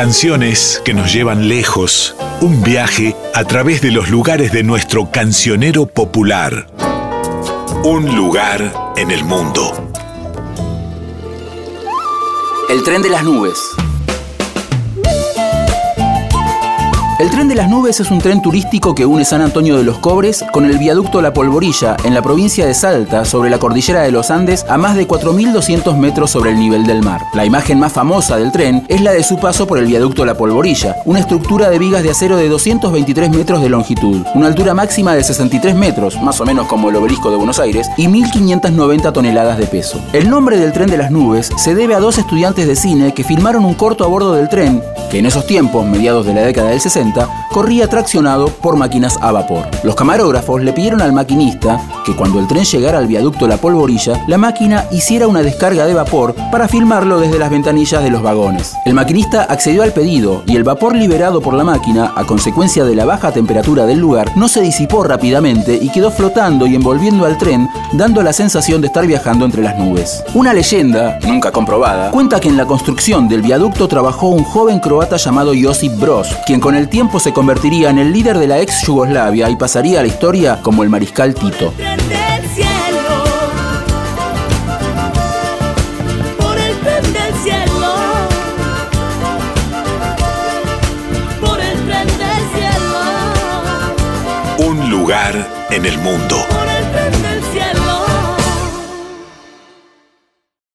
Canciones que nos llevan lejos. Un viaje a través de los lugares de nuestro cancionero popular. Un lugar en el mundo. El tren de las nubes. El tren de las nubes es un tren turístico que une San Antonio de los Cobres con el viaducto La Polvorilla en la provincia de Salta, sobre la cordillera de los Andes, a más de 4.200 metros sobre el nivel del mar. La imagen más famosa del tren es la de su paso por el viaducto La Polvorilla, una estructura de vigas de acero de 223 metros de longitud, una altura máxima de 63 metros, más o menos como el obelisco de Buenos Aires, y 1.590 toneladas de peso. El nombre del tren de las nubes se debe a dos estudiantes de cine que filmaron un corto a bordo del tren, que en esos tiempos, mediados de la década del 60, corría traccionado por máquinas a vapor. Los camarógrafos le pidieron al maquinista que cuando el tren llegara al viaducto La Polvorilla, la máquina hiciera una descarga de vapor para filmarlo desde las ventanillas de los vagones. El maquinista accedió al pedido y el vapor liberado por la máquina, a consecuencia de la baja temperatura del lugar, no se disipó rápidamente y quedó flotando y envolviendo al tren, dando la sensación de estar viajando entre las nubes. Una leyenda, nunca comprobada, cuenta que en la construcción del viaducto trabajó un joven croata llamado Josip Broz, quien con el tiempo se convertiría en el líder de la ex Yugoslavia y pasaría a la historia como el mariscal Tito. Un lugar en el mundo.